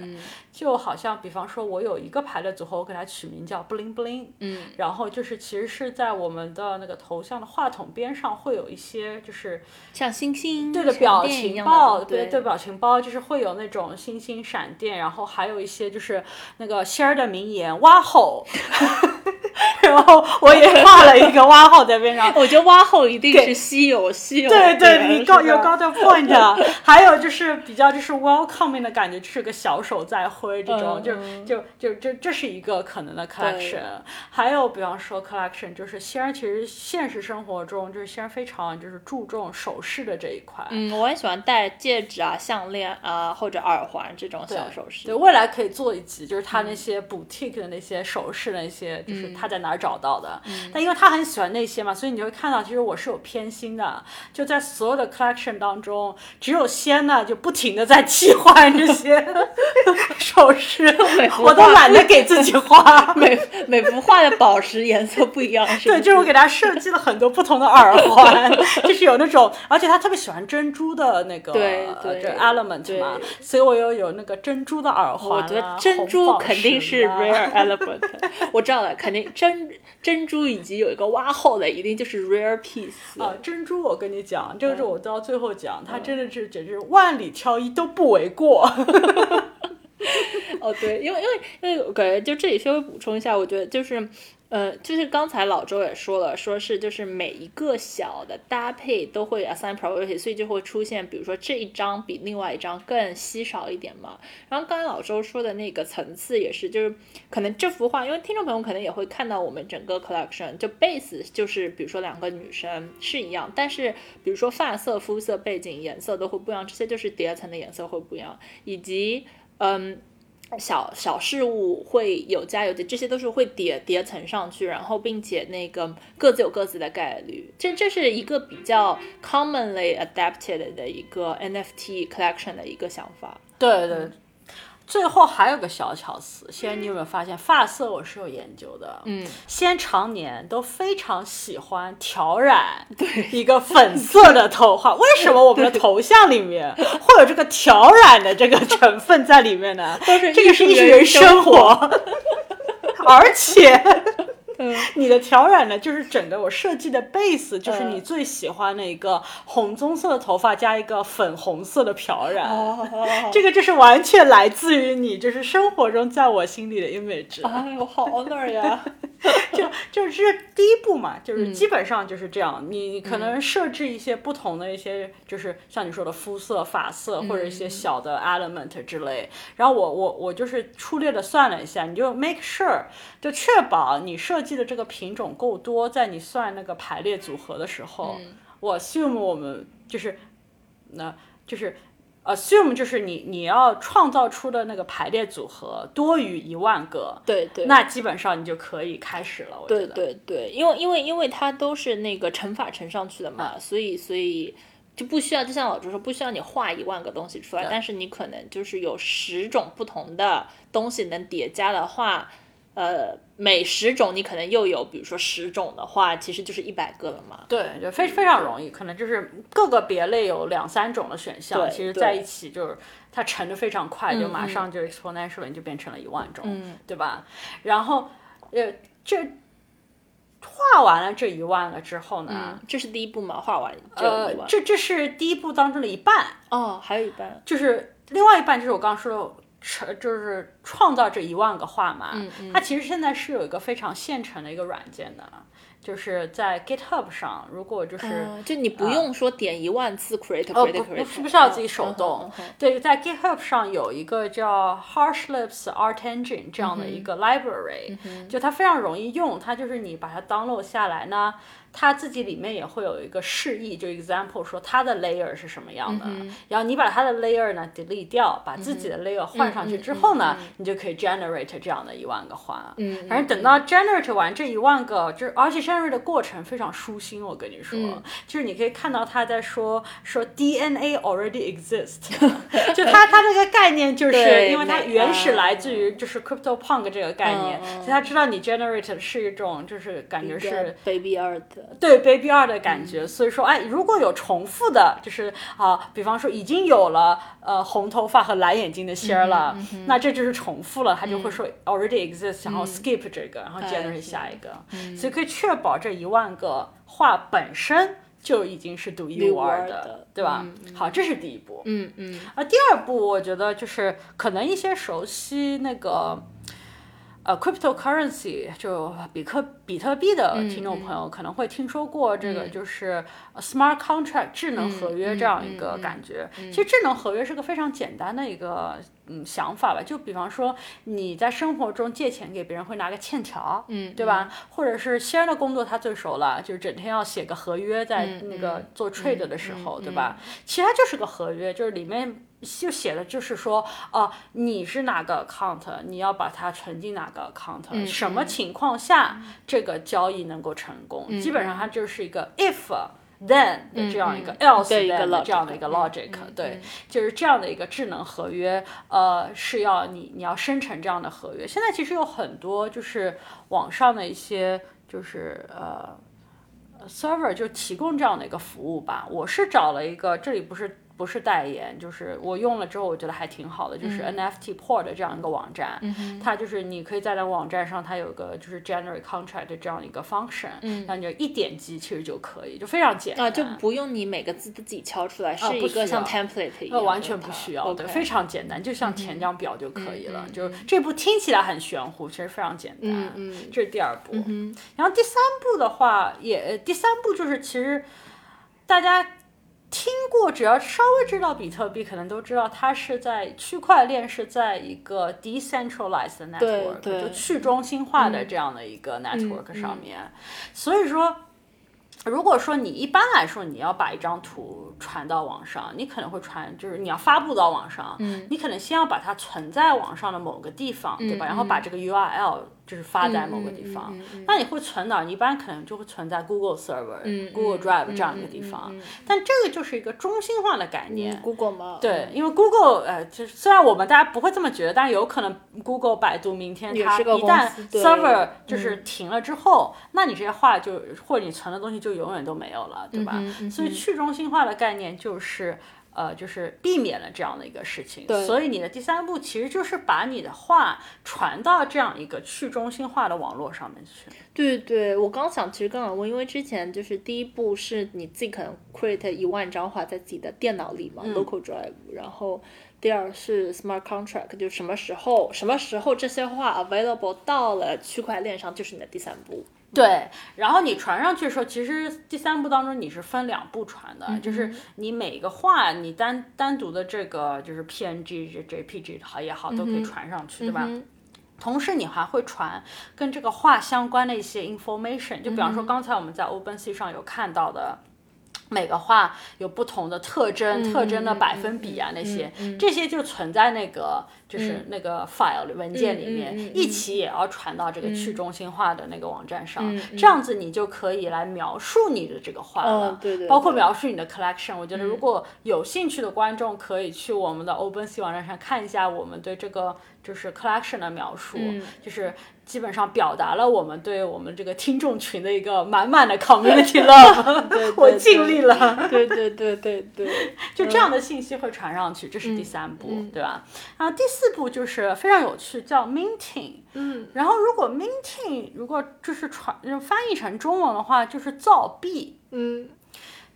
S2: 就好像比方说我有一个排列组合，我给它取名叫 bling bling，
S1: 嗯，
S2: 然后就是其实是在我们的那个头像的话筒边上会有一些就是
S1: 像星星、
S2: 对的表情包，
S1: 对
S2: 对表情包，就是会有那种星星闪电，然后还有一些就是那个仙儿的名言哇吼，然后我也画了一个哇吼在边上。
S1: 我觉得挖后一定是稀有稀有，
S2: 对对，你高有高的 point，还有就是比较就是 welcoming 的感觉，就是个小手在挥这种，就
S1: 嗯
S2: 就就这这是一个可能的 collection。还有比方说 collection，就是仙儿其实现实生活中就是仙儿非常就是注重首饰的这一块。
S1: 嗯，我很喜欢戴戒指啊、项链啊或者耳环这种小首饰。
S2: 对，未来可以做一集，就是他那些 boutique 的那些首饰的那些，就是他在哪儿找到的。但因为他很喜欢那些嘛，所以你就会看到，其实我是有偏心的。就在所有的 collection 当中，只有仙呢就不停的在替换这些 首饰，我都懒得给自己画。
S1: 每每幅画的宝石颜色不一样，是
S2: 对，就是我给他设计了很多不同的耳环，就是有那种，而且他特别喜欢珍珠的那个
S1: 对对
S2: element 嘛，所以我又有那个珍珠的耳环、啊。
S1: 我觉得珍珠肯定是 rare element，我知道了，肯定珍珍珠以及有一个挖后的，一定就是 rare piece。
S2: 啊，珍珠，我跟你讲，这个
S1: 嗯
S2: 是我到最后讲，它真的是简直万里挑一都不为过。
S1: 哦，对，因为因为因为我感觉就这里稍微补充一下，我觉得就是。呃，就是刚才老周也说了，说是就是每一个小的搭配都会 assign priority，所以就会出现，比如说这一张比另外一张更稀少一点嘛。然后刚才老周说的那个层次也是，就是可能这幅画，因为听众朋友可能也会看到我们整个 collection，就 base 就是比如说两个女生是一样，但是比如说发色、肤色、背景、颜色都会不一样，这些就是叠层的颜色会不一样，以及嗯。小小事物会有加有减，这些都是会叠叠层上去，然后并且那个各自有各自的概率。这这是一个比较 commonly adapted 的一个 NFT collection 的一个想法。
S2: 对对，最后还有个小巧思，先生你有没有发现发色我是有研究的？
S1: 嗯，
S2: 先常年都非常喜欢调染一个粉色的头发，为什么我们的头像里面会有这个调染的这个成分在里面呢？
S1: 都是
S2: 这个是艺
S1: 人
S2: 人生
S1: 活，
S2: 而且。
S1: 嗯
S2: 你的挑染呢，就是整个我设计的 base，就是
S1: 嗯
S2: 你最喜欢的一个红棕色的头发加一个粉红色的漂染，
S1: 哦，
S2: 这个就是完全来自于你，就是生活中在我心里的 image。
S1: 哎呦，好 honor 呀！
S2: 就就是第一步嘛，就是
S1: 嗯
S2: 基本上就是这样。你可能设置一些不同的一些，就是像你说的肤色、发色或者一些
S1: 嗯
S2: 小的 element 之类。然后我我我就是粗略的算了一下，你就 make sure 就确保你设计的这个品种够多，在你算那个排列组合的时候，
S1: 嗯
S2: 我 assume 我们就是那就是。Assume 就是你你要创造出的那个排列组合多于一万个，
S1: 对对，
S2: 那基本上你就可以开始了。我觉
S1: 对
S2: 得。
S1: 对对，因为因为因为它都是那个乘法乘上去的嘛，所以所以就不需要，就像老朱说，不需要你画一万个东西出来，但是你可能就是有十种不同的东西能叠加的话，呃，每十种你可能又有，比如说十种的话，其实就是一百个了嘛。
S2: 对，就非非常容易，可能就是各个别类有两三种的选项，其实在一起就是它乘的非常快，就马上就 exponential 就变成了一万种，
S1: 嗯
S2: 对吧？然后呃，这画完了这一万了之后呢，
S1: 嗯，这是第一步嘛，画完这
S2: 呃
S1: 一，万。
S2: 这这是第一步当中的一半，
S1: 哦，还有一半。
S2: 就是另外一半就是我刚刚说的成，就是创造这一万个画嘛，
S1: 嗯嗯
S2: 它其实现在是有一个非常现成的一个软件的，就是在 GitHub 上，如果就是。
S1: 嗯，就你不用说点一万次 create
S2: 哦
S1: create
S2: 不
S1: create，
S2: 不不需要自己手
S1: 嗯
S2: 动对，在 GitHub 上有一个叫 Harsh Lips Art Engine 这样的
S1: 嗯
S2: 一个 library，、就它非常容易用。它就是你把它 download 下来呢，它自己里面也会有一个示意，就 example 说它的 layer 是什么样的，
S1: 嗯
S2: 然后你把它的 layer 呢 delete 掉，把自己的 layer 换上去之后呢，你就可以 generate 这样的一万个环。
S1: 嗯
S2: 反正等到 generate 完这一万个，就是而且 generate 的过程非常舒心，我跟你说，
S1: 嗯。
S2: 就是你可以看到他在说说 DNA already exist，就他他这个概念就是因为它原始
S1: 啊
S2: 来自于就是 crypto punk 这个概念，所以他知道你 generate 是一种就是感觉是
S1: baby
S2: 对 baby 二的感
S1: 嗯。
S2: 觉，所以说，哎，如果有重复的，就是啊，比方说已经有了呃红头发和蓝眼睛的仙儿了，
S1: 嗯
S2: 那这就是重复了，他就会说 already exists，、然后 skip 这个，然后
S1: 哎
S2: generate
S1: 是
S2: 下一个，所以可以确保这一万个画本身就已经是独一无二
S1: 的
S2: 对吧？好，这是第一步。
S1: 嗯嗯。
S2: 啊，第二步我觉得就是可能一些熟悉那个呃 cryptocurrency 就比特比特币的听众朋友可能会听说过这个就是呃 smart contract 智能合约这样一个感觉。其实智能合约是个非常简单的一个嗯想法吧，就比方说你在生活中借钱给别人会拿个欠条，
S1: 嗯
S2: 对吧？或者是西安的工作他最熟了，就是整天要写个合约，在那个做 trade 的时候，对吧？其实它就是个合约，就是里面就写的就是说，哦、你是哪个 account，你要把它存进哪个 account，、什么情况下这个交易能够成功？基本上它就是一个 if。then 的这样一个 else 的这样的一个
S1: 嗯
S2: 对，就是这样的一个智能合约，呃，是要你你要生成这样的合约。现在其实有很多就是网上的一些就是呃 server 就提供这样的一个服务吧。我是找了一个，这里不是不是代言，就是我用了之后我觉得还挺好的，就是
S1: 嗯
S2: NFT port 这样一个网站，它就是你可以在那个网站上，它有个就是 generate contract 的这样一个 function，然后你就一点击其实就可以，就非常简单。
S1: 就不用你每个字都自己敲出来，是
S2: 不
S1: 一个像 template 一样
S2: 完全不需要，对非常简单，就像填张表就可以了。
S1: 嗯嗯
S2: 就这步听起来很玄乎，其实非常简单。
S1: 嗯嗯
S2: 这是第二步。然后第三步的话，也呃第三步就是其实大家听过，只要稍微知道比特币，可能都知道它是在区块链是在一个 decentralized network，
S1: 对
S2: 就去中心化的这样的一个 network 上面。所以说。如果说你一般来说你要把一张图传到网上，你可能会传，就是你要发布到网上，
S1: 嗯
S2: 你可能先要把它存在网上的某个地方，对吧？然后把这个 URL 就是发在某个地方。那你会存哪儿？你一般可能就会存在 Google Server、
S1: 嗯
S2: Google
S1: 嗯
S2: Drive
S1: 嗯
S2: 这样一个
S1: 嗯
S2: 地方。但这个就是一个中心化的概念。
S1: 嗯 Google 吗？
S2: 对，因为 Google 呃，就是虽然我们大家不会这么觉得，但是有可能 Google、百度明天它一旦 server 就是停了之后，那你这些话就或者你存的东西就永远都没有了，对吧？所以去中心化的概念就是。呃，就是避免了这样的一个事情，
S1: 对
S2: 所以你的第三步其实就是把你的话传到这样一个去中心化的网络上面去。
S1: 对对，我刚想，其实刚想问，因为之前就是第一步是你自己可能 create 一万张画在自己的电脑里嘛、l o c a l drive，然后第二是 smart contract，就什么时候什么时候这些画 available 到了区块链上，就是你的第三步。
S2: 对，然后你传上去的时候，其实第三步当中你是分两步传的，就是你每个画你单单独的这个就是 PNG、这 JPG 好也好，都可以传上去，对吧？同时，你还会传跟这个画相关的一些 information，就比方说刚才我们在 OpenSea 上有看到的。每个画有不同的特征，特征的百分比啊，那些、这些就存在那个就是那个 file 里文件里面，一起也要传到这个去中心化的那个网站上，这样子你就可以来描述你的这个画了，
S1: 嗯对对
S2: 包括描述你的 collection。我觉得如果有兴趣的观众可以去我们的 OpenSea 网站上看一下我们对这个就是 collection 的描述，
S1: 嗯。
S2: 就是基本上表达了我们对我们这个听众群的一个满满的 community love，
S1: 对
S2: 我尽力了。
S1: 对对对对对，
S2: 就这样的信息会传上去，这是第三步，对吧？然后第四步就是非常有趣，叫 minting。
S1: 嗯，
S2: 然后如果 minting 如果就是传翻译成中文的话，就是造币。
S1: 嗯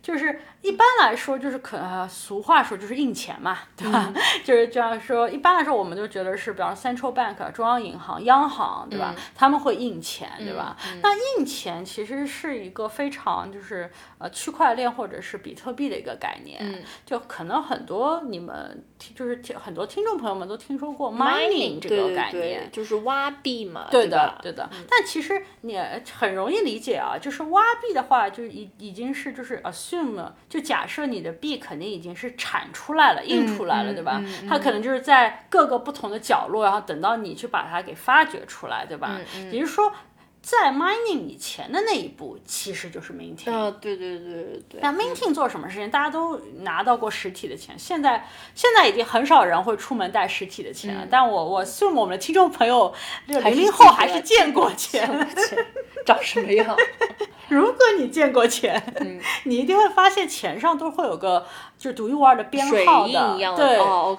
S2: 就是一般来说，就是可能俗话说就是印钱嘛，对吧？就是这样说。一般来说，我们就觉得是，比方说 central bank 中央银行、央行，对吧？他们会印钱，对吧？那印钱其实是一个非常就是呃区块链或者是比特币的一个概念，就可能很多你们就是听很多听众朋友们都听说过 mining 这个概念，
S1: 就是挖币嘛，
S2: 对的，对的。但其实你很容易理解啊，就是挖币的话，就已已经是就是 assume 就假设你的币肯定已经是产出来了、印出来了，对吧？它可能就是在各个不同的角落，然后等到你去把它给发掘出来，对吧？也就是说。在 mining 以前的那一步，其实就是 minting。
S1: 啊，对对对对对。
S2: 那 minting 做什么事情？大家都拿到过实体的钱，现在现在已经很少人会出门带实体的钱了。但我我希望我们的听众朋友，零零后还是见过钱，
S1: 长什么样？
S2: 如果你见过钱，你一定会发现钱上都会有个就是独一无二的编号的，对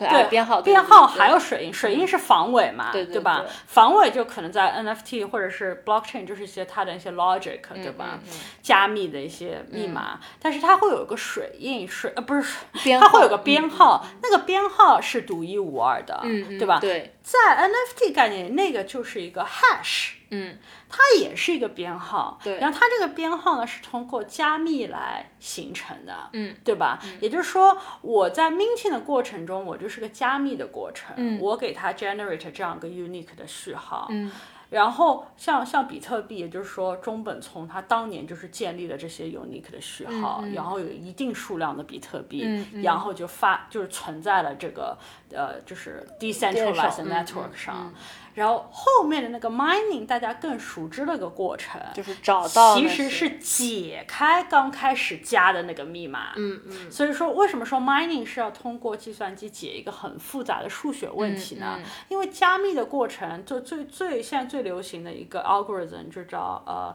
S1: 对，编号
S2: 编号还有水印，水印是防伪嘛，
S1: 对
S2: 对吧？防伪就可能在 NFT 或者是 blockchain，就是一些它的一些 logic，对吧？加密的一些密码，但是它会有一个水印，水呃不是，它会有个编号，那个编号是独一无二的，对吧？
S1: 对，
S2: 在 NFT 概念，那个就是一个 hash。
S1: 嗯，
S2: 它也是一个编号，
S1: 对，
S2: 然后它这个编号呢是通过加密来形成的，
S1: 嗯，
S2: 对吧？也就是说，我在 minting 的过程中，我就是个加密的过程，
S1: 嗯，
S2: 我给它 generate 这样一个 unique 的序号，
S1: 嗯，
S2: 然后像像比特币，也就是说中本聪他当年就是建立了这些 unique 的序号，然后有一定数量的比特币，然后就发就是存在了这个呃就是 decentralized network 上。然后后面的那个 mining，大家更熟知的一个过程，
S1: 就是找到，
S2: 其实是解开刚开始加的那个密码。
S1: 嗯嗯。
S2: 所以说，为什么说 mining 是要通过计算机解一个很复杂的数学问题呢？因为加密的过程，就最最现在最流行的一个 algorithm 就叫呃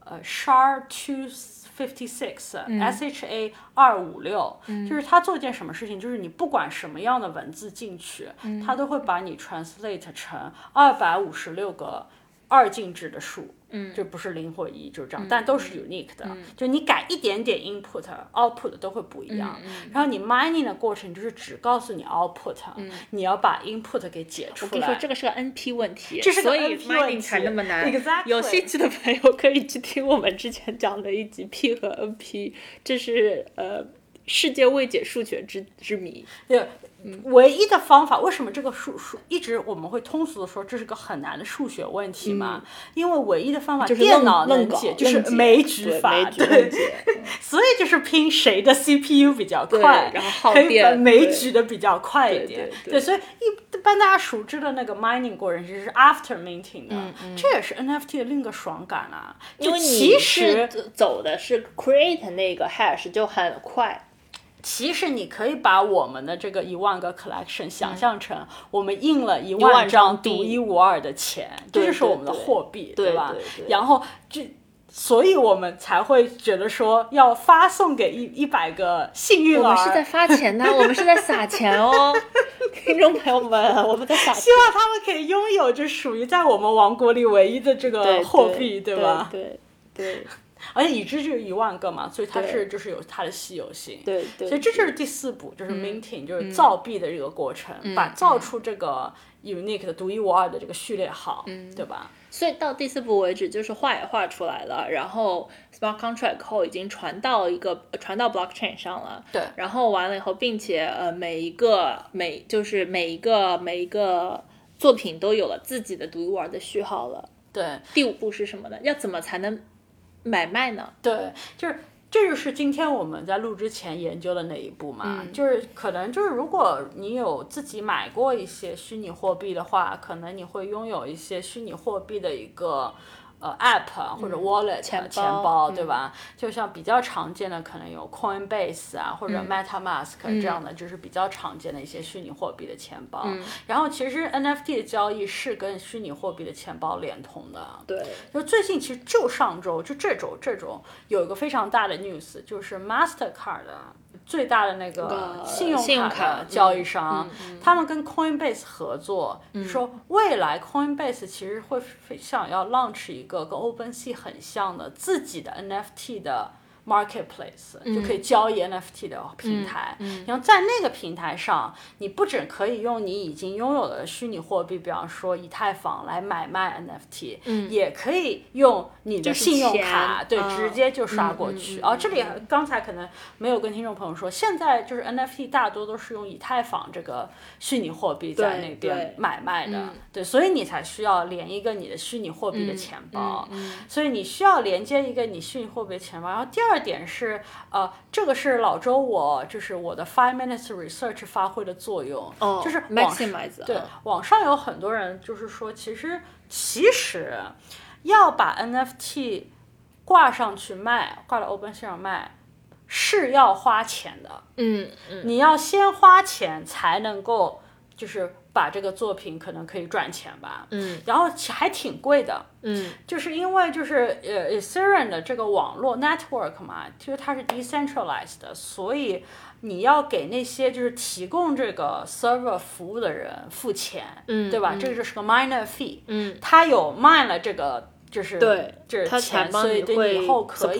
S2: 呃 SHA two。Fifty six S H A 二五六，就是它做一件什么事情，就是你不管什么样的文字进去，它都会把你 translate 成二百五十六个二进制的数。
S1: 嗯，
S2: 就不是零或一，就是这样，但都是 unique 的。就你改一点点 input，output 都会不一样。然后你 mining 的过程就是只告诉你 output，你要把 input 给解出来。
S1: 我跟你说，这个是个 NP 问题，
S2: 这是
S1: 所以 mining 才那么难。有兴趣的朋友可以去听我们之前讲的一集 P 和 NP，这是呃世界未解数学之之谜。
S2: 对。唯一的方法，为什么这个数数一直我们会通俗的说这是个很难的数学问题嘛？因为唯一的方法电脑能解，就是枚举法，对，所以就是拼谁的 CPU 比较快，
S1: 然后
S2: 可以把枚举的比较快一点。对，所以一般大家熟知的那个 mining 过程就是 after minting 的，这也是 NFT 的另一个爽感啊。
S1: 因为
S2: 其实
S1: 走的是 create 那个 hash 就很快。
S2: 其实你可以把我们的这个一万个 collection 想象成我们印了一万张独一无二的钱，这就是我们的货币，
S1: 对
S2: 吧？然后这，所以我们才会觉得说要发送给一一百个幸运儿。
S1: 我们是在发钱呢，我们是在撒钱哦，听众朋友们，我们在撒。
S2: 希望他们可以拥有这属于在我们王国里唯一的这个货币，
S1: 对
S2: 吧？
S1: 对对。
S2: 而且已知就一万个嘛，所以它是就是有它的稀有性。
S1: 对对。
S2: 所以这就是第四步，就是 minting，就是造币的这个过程，把造出这个 unique 的独一无二的这个序列号，嗯对吧？
S1: 所以到第四步为止，就是画也画出来了，然后 smart contract 后已经传到一个传到 blockchain 上了。
S2: 对。
S1: 然后完了以后，并且呃每一个每就是每一个每一个作品都有了自己的独一无二的序号了。
S2: 对。
S1: 第五步是什么呢？要怎么才能？买卖呢？
S2: 对，就是这就是今天我们在录之前研究的那一步嘛，就是可能就是如果你有自己买过一些虚拟货币的话，可能你会拥有一些虚拟货币的一个。呃，app 或者 wallet 钱包，对吧？就像比较常见的，可能有 Coinbase 啊，或者 MetaMask 这样的，就是比较常见的一些虚拟货币的钱包。然后，其实 NFT 的交易是跟虚拟货币的钱包连通的。
S1: 对。
S2: 就最近，其实就上周，就这周，这周有一个非常大的 news，就是 Mastercard。最大的那个信用卡的交易商，他们跟 Coinbase 合作，说未来 Coinbase 其实会想要 launch 一个跟 OpenSea 很像的自己的 NFT 的 marketplace，、就可以交易 NFT 的平台。
S1: 嗯
S2: 然后在那个平台上，你不只可以用你已经拥有的虚拟货币，比方说以太坊来买卖 NFT，、
S1: 嗯
S2: 也可以用你的信用卡，对，
S1: 嗯
S2: 直接就刷过
S1: 嗯
S2: 去。哦，这里刚才可能没有跟听众朋友说，现在就是 NFT 大多都是用以太坊这个虚拟货币在那边买卖的，
S1: 嗯
S2: 对，所以你才需要连一个你的虚拟货币的钱包。
S1: 嗯
S2: 所以你需要连接一个你虚拟货币的钱包。然后第二点是，呃，这个是老周我就是我的 Five Minutes Research 发挥的作用，
S1: 哦
S2: 就是网
S1: maximize
S2: 对
S1: 嗯，
S2: 网上有很多人就是说，其实其实要把 NFT 挂上去卖，挂到 OpenSea 上卖。是要花钱的，
S1: 嗯嗯
S2: 你要先花钱才能够，就是把这个作品可能可以赚钱吧，
S1: 嗯。
S2: 然后其还挺贵的，
S1: 嗯。
S2: 就是因为就是呃 Ethereum 的这个网络 network 嘛，其实它是 decentralized 的，所以你要给那些就是提供这个 server 服务的人付钱，
S1: 嗯
S2: 对吧？
S1: 嗯。
S2: 这个就是个 miner fee，
S1: 嗯，
S2: 他有卖了这个就是
S1: 对，
S2: 就是钱，所以对
S1: 帮你会
S2: 以后可以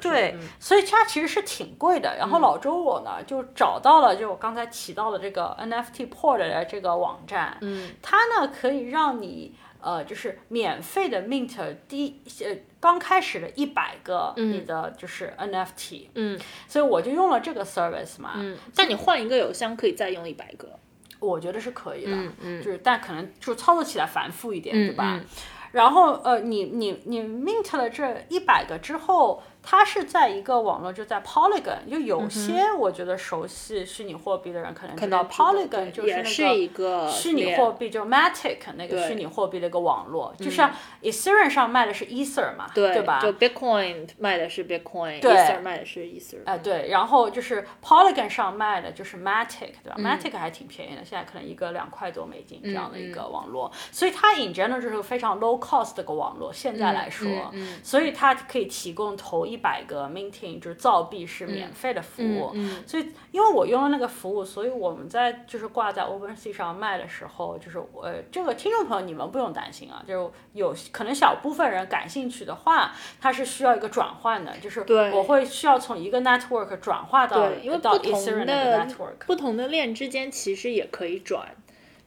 S2: 对
S1: 嗯，
S2: 所以它其实是挺贵的。然后老周我呢就找到了，就我刚才提到的这个 NFT Port 的这个网站，
S1: 嗯。
S2: 它呢可以让你呃就是免费的 mint 第呃刚开始的一百个你的就是 NFT，、
S1: 嗯。
S2: 所以我就用了这个 service 嘛，
S1: 嗯，但你换一个邮箱可以再用一百个，
S2: 我觉得是可以的，
S1: 嗯嗯。
S2: 就是但可能就操作起来繁复一点，
S1: 嗯
S2: 对吧？
S1: 嗯
S2: 然后呃，你你你 mint 了这一百个之后，它是在一个网络，就在 Polygon，就有些我觉得熟悉虚拟货币的人可能知道 Polygon 就是
S1: 一个
S2: 虚拟货币，就 Matic 那个虚拟货币的一个网络，就像 Ethereum 上卖的是 Ether 嘛，
S1: 对
S2: 吧？
S1: 就 Bitcoin 卖的是 Bitcoin，
S2: 对。
S1: Ether 卖的是 Ether，
S2: 哎、对，然后就是 Polygon 上卖的就是 Matic，对吧、m
S1: 嗯。
S2: A t i c 还挺便宜的，现在可能一个两块多美金这样的一个网络，所以它 in general 就是个非常 low cost 的一个网络。现在来说，
S1: 嗯
S2: 所以它可以提供头一百个 minting 就是造币是免费的服务。
S1: 嗯
S2: 所以因为我用了那个服务，所以我们在就是挂在 OpenSea 上卖的时候，就是我、呃、这个听众朋友你们不用担心啊，就是有可能小部分人感兴趣的话，它是需要一个转换的，就是我会需要从一个 network 转化到
S1: 对，因为
S2: 到
S1: 不同的
S2: network。
S1: 不同的链之间其实也可以转。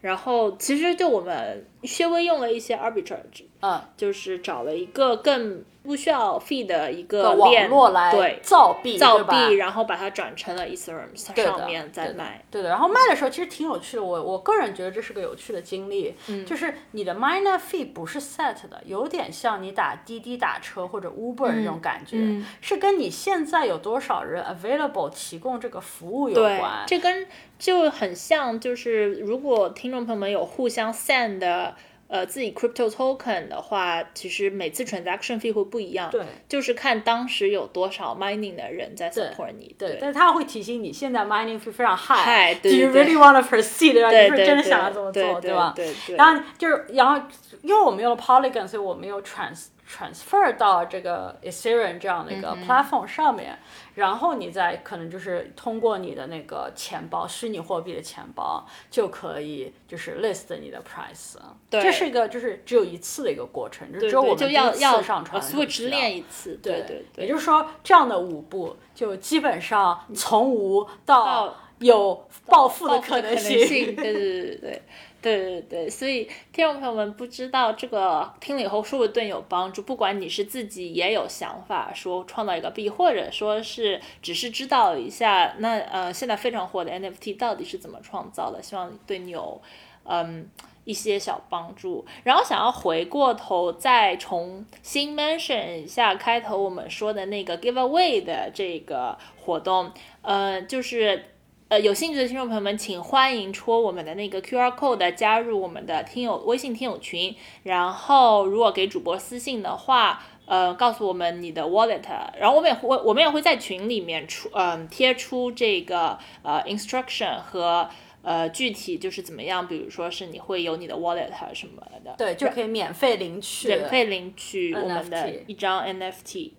S1: 然后其实就我们稍微用了一些 arbitrage，
S2: 嗯，
S1: 就是找了一个更不需要 fee 的一个
S2: 网
S1: 链
S2: 络来
S1: 对
S2: 造币，
S1: 造币，然后把它转成了 Ethereum 上面再卖。
S2: 对的，然后卖的时候其实挺有趣的，我我个人觉得这是个有趣的经历，
S1: 嗯。
S2: 就是你的 miner fee 不是 set 的，有点像你打滴滴打车或者 Uber 那种感觉，
S1: 嗯
S2: 是跟你现在有多少人 available 提供这个服务有关，。
S1: 这跟就很像，就是如果听众朋友们有互相 send 的呃自己 crypto token 的话，其实每次 transaction fee 会不一样。
S2: 对，
S1: 就是看当时有多少 mining 的人在 support 你。
S2: 对，但是他会提醒你，现在 mining fee 非常
S1: high，High，对
S2: do you really want to proceed？对吧？
S1: 对
S2: 你是不是真的想要这么做，
S1: 对
S2: 吧？
S1: 对对
S2: 然后就是，然后因为我们用了 Polygon，所以我们有 trans transfer 到这个 Ethereum 这样的一
S1: 嗯
S2: 个 platform 上面，然后你再可能就是通过你的那个钱包，虚拟货币的钱包就可以就是 list 你的 price。
S1: 对
S2: 这是一个就是只有一次的一个过程，就
S1: 对
S2: 只有我们第一次
S1: 就要要
S2: 上传的时候
S1: switch 练一次。对对对，
S2: 也就是说，这样的五步就基本上从无到
S1: 到
S2: 有暴富的
S1: 可
S2: 可能性。
S1: 能性，对对对对对对对对，所以听众朋友们不知道这个听了以后是不是对你有帮助？不管你是自己也有想法说创造一个币，或者说是只是知道一下那呃现在非常火的 NFT 到底是怎么创造的，希望对你有嗯。一些小帮助，然后想要回过头再重新 mention 一下开头我们说的那个 giveaway 的这个活动，呃，就是呃，有兴趣的听众朋友们，请欢迎戳我们的那个 QR code 加入我们的听友微信听友群。然后，如果给主播私信的话，呃，告诉我们你的 wallet，然后我们也会我们也会在群里面出嗯、贴出这个呃 instruction 和呃具体就是怎么样，比如说是你会有你的 wallet 什么的，
S2: 对，就可以免费领取。
S1: 免费领取我们的一张 NFT。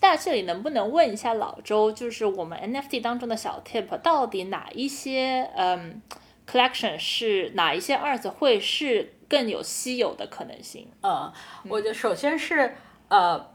S1: 那这里能不能问一下老周，就是我们 NFT 当中的小 tip，到底哪一些嗯 collection 是哪一些 art 会是更有稀有的可能性？
S2: 呃，我觉得首先是呃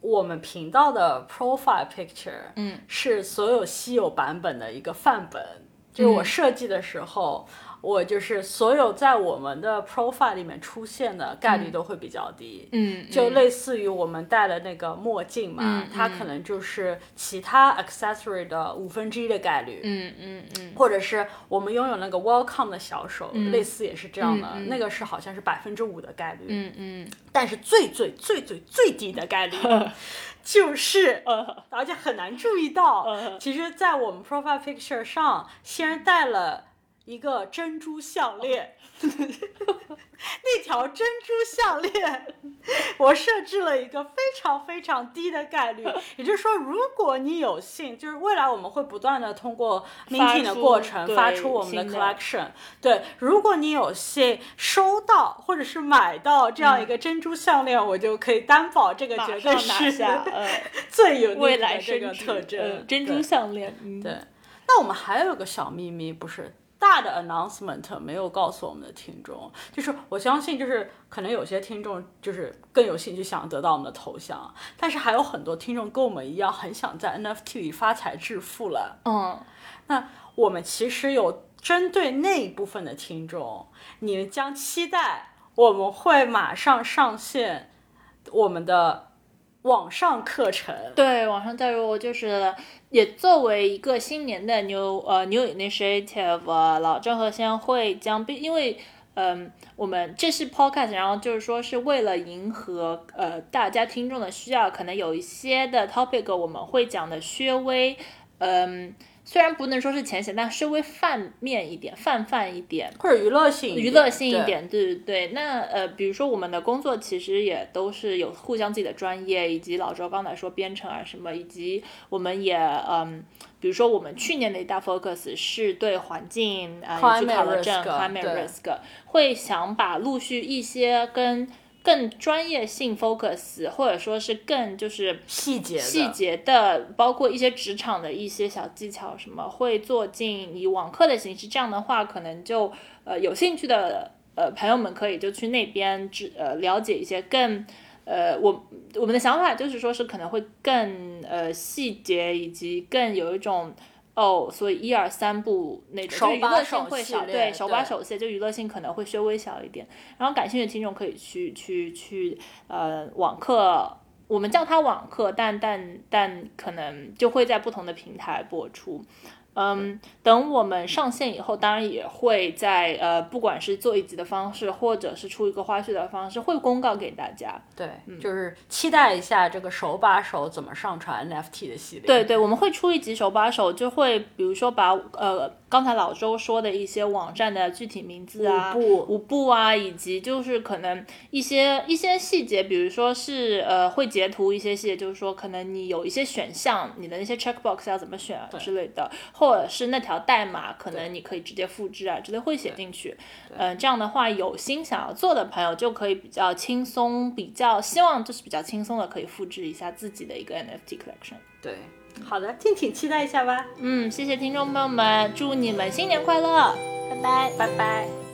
S2: 我们频道的 profile picture，
S1: 嗯，
S2: 是所有稀有版本的一个范本。就是我设计的时候，我就是所有在我们的 profile 里面出现的概率都会比较低。
S1: 嗯，
S2: 就类似于我们戴的那个墨镜嘛，
S1: 嗯
S2: 它可能就是其他 accessory 的五分之一的概率。
S1: 嗯嗯嗯，
S2: 或者是我们拥有那个 welcome 的小手，类似也是这样的，那个是好像是百分之五的概率。
S1: 嗯。嗯，
S2: 但是最最最最最低的概率就是，而且很难注意到，其实，在我们 profile picture 上，仙人戴了一个珍珠项链。那条珍珠项链，我设置了一个非常非常低的概率，也就是说，如果你有幸，就是未来我们会不断的通过 minting 的过程发出我们的 collection，对，如果你有幸收到或者是买到这样一个珍珠项链，我就可以担保这个绝对是
S1: 下，呃，
S2: 最有
S1: 未来
S2: 这个特征，
S1: 呃珍珠项链，嗯，
S2: 对，那我们还有个小秘密，不是大的 announcement 没有告诉我们的听众，就是我相信，就是可能有些听众就是更有兴趣想得到我们的头像，但是还有很多听众跟我们一样，很想在 NFT 里发财致富了。
S1: 嗯，
S2: 那我们其实有针对那一部分的听众，你们将期待我们会马上上线我们的网上课程。
S1: 对，网上教育我就是也作为一个新年的 new 呃 new initiative，老郑和先会将因为。嗯，我们这是 podcast，然后就是说是为了迎合呃大家听众的需要，可能有一些的 topic 我们会讲的稍微，嗯，虽然不能说是浅显，但稍微泛面一点，泛泛一点。
S2: 或者娱乐性、
S1: 娱乐性一点，对对对。那呃，比如说我们的工作其实也都是有互相自己的专业，以及老周刚才说编程啊什么，以及我们也嗯，比如说我们去年的一大 focus 是对环境啊、呃，以及
S2: Climate
S1: 考了证
S2: risk，climate
S1: risk，会想把陆续一些跟更专业性 focus，或者说是更就是
S2: 细节
S1: 细节的，包括一些职场的一些小技巧，什么会做进以网课的形式。这样的话，可能就呃有兴趣的呃朋友们可以就去那边知呃了解一些更呃我我们的想法就是说是可能会更呃细节，以及更有一种。哦，所以一二三部那种就娱乐性会少，对手把
S2: 对
S1: 手些，就娱乐性可能会稍微小一点。然后感兴趣的听众可以去去去呃网课，我们叫它网课，但但但可能就会在不同的平台播出。嗯，等我们上线以后，当然也会在呃，不管是做一集的方式，或者是出一个花絮的方式，会公告给大家。
S2: 对，
S1: 嗯
S2: 就是期待一下这个手把手怎么上传 NFT 的系列。
S1: 对对，我们会出一集手把手，就会比如说把呃刚才老周说的一些网站的具体名字啊、
S2: 五步
S1: 舞步啊，以及就是可能一些一些细节，比如说是呃会截图一些细节，就是说可能你有一些选项，你的那些 checkbox 要怎么选啊之类的，或者是那条代码，可能你可以直接复制啊之类会写进去。嗯、这样的话，有心想要做的朋友就可以比较轻松，比较希望就是比较轻松的可以复制一下自己的一个 NFT collection。
S2: 对，好的，敬请期待一下吧，
S1: 嗯，谢谢听众朋友们，祝你们新年快乐，拜拜，
S2: 拜拜。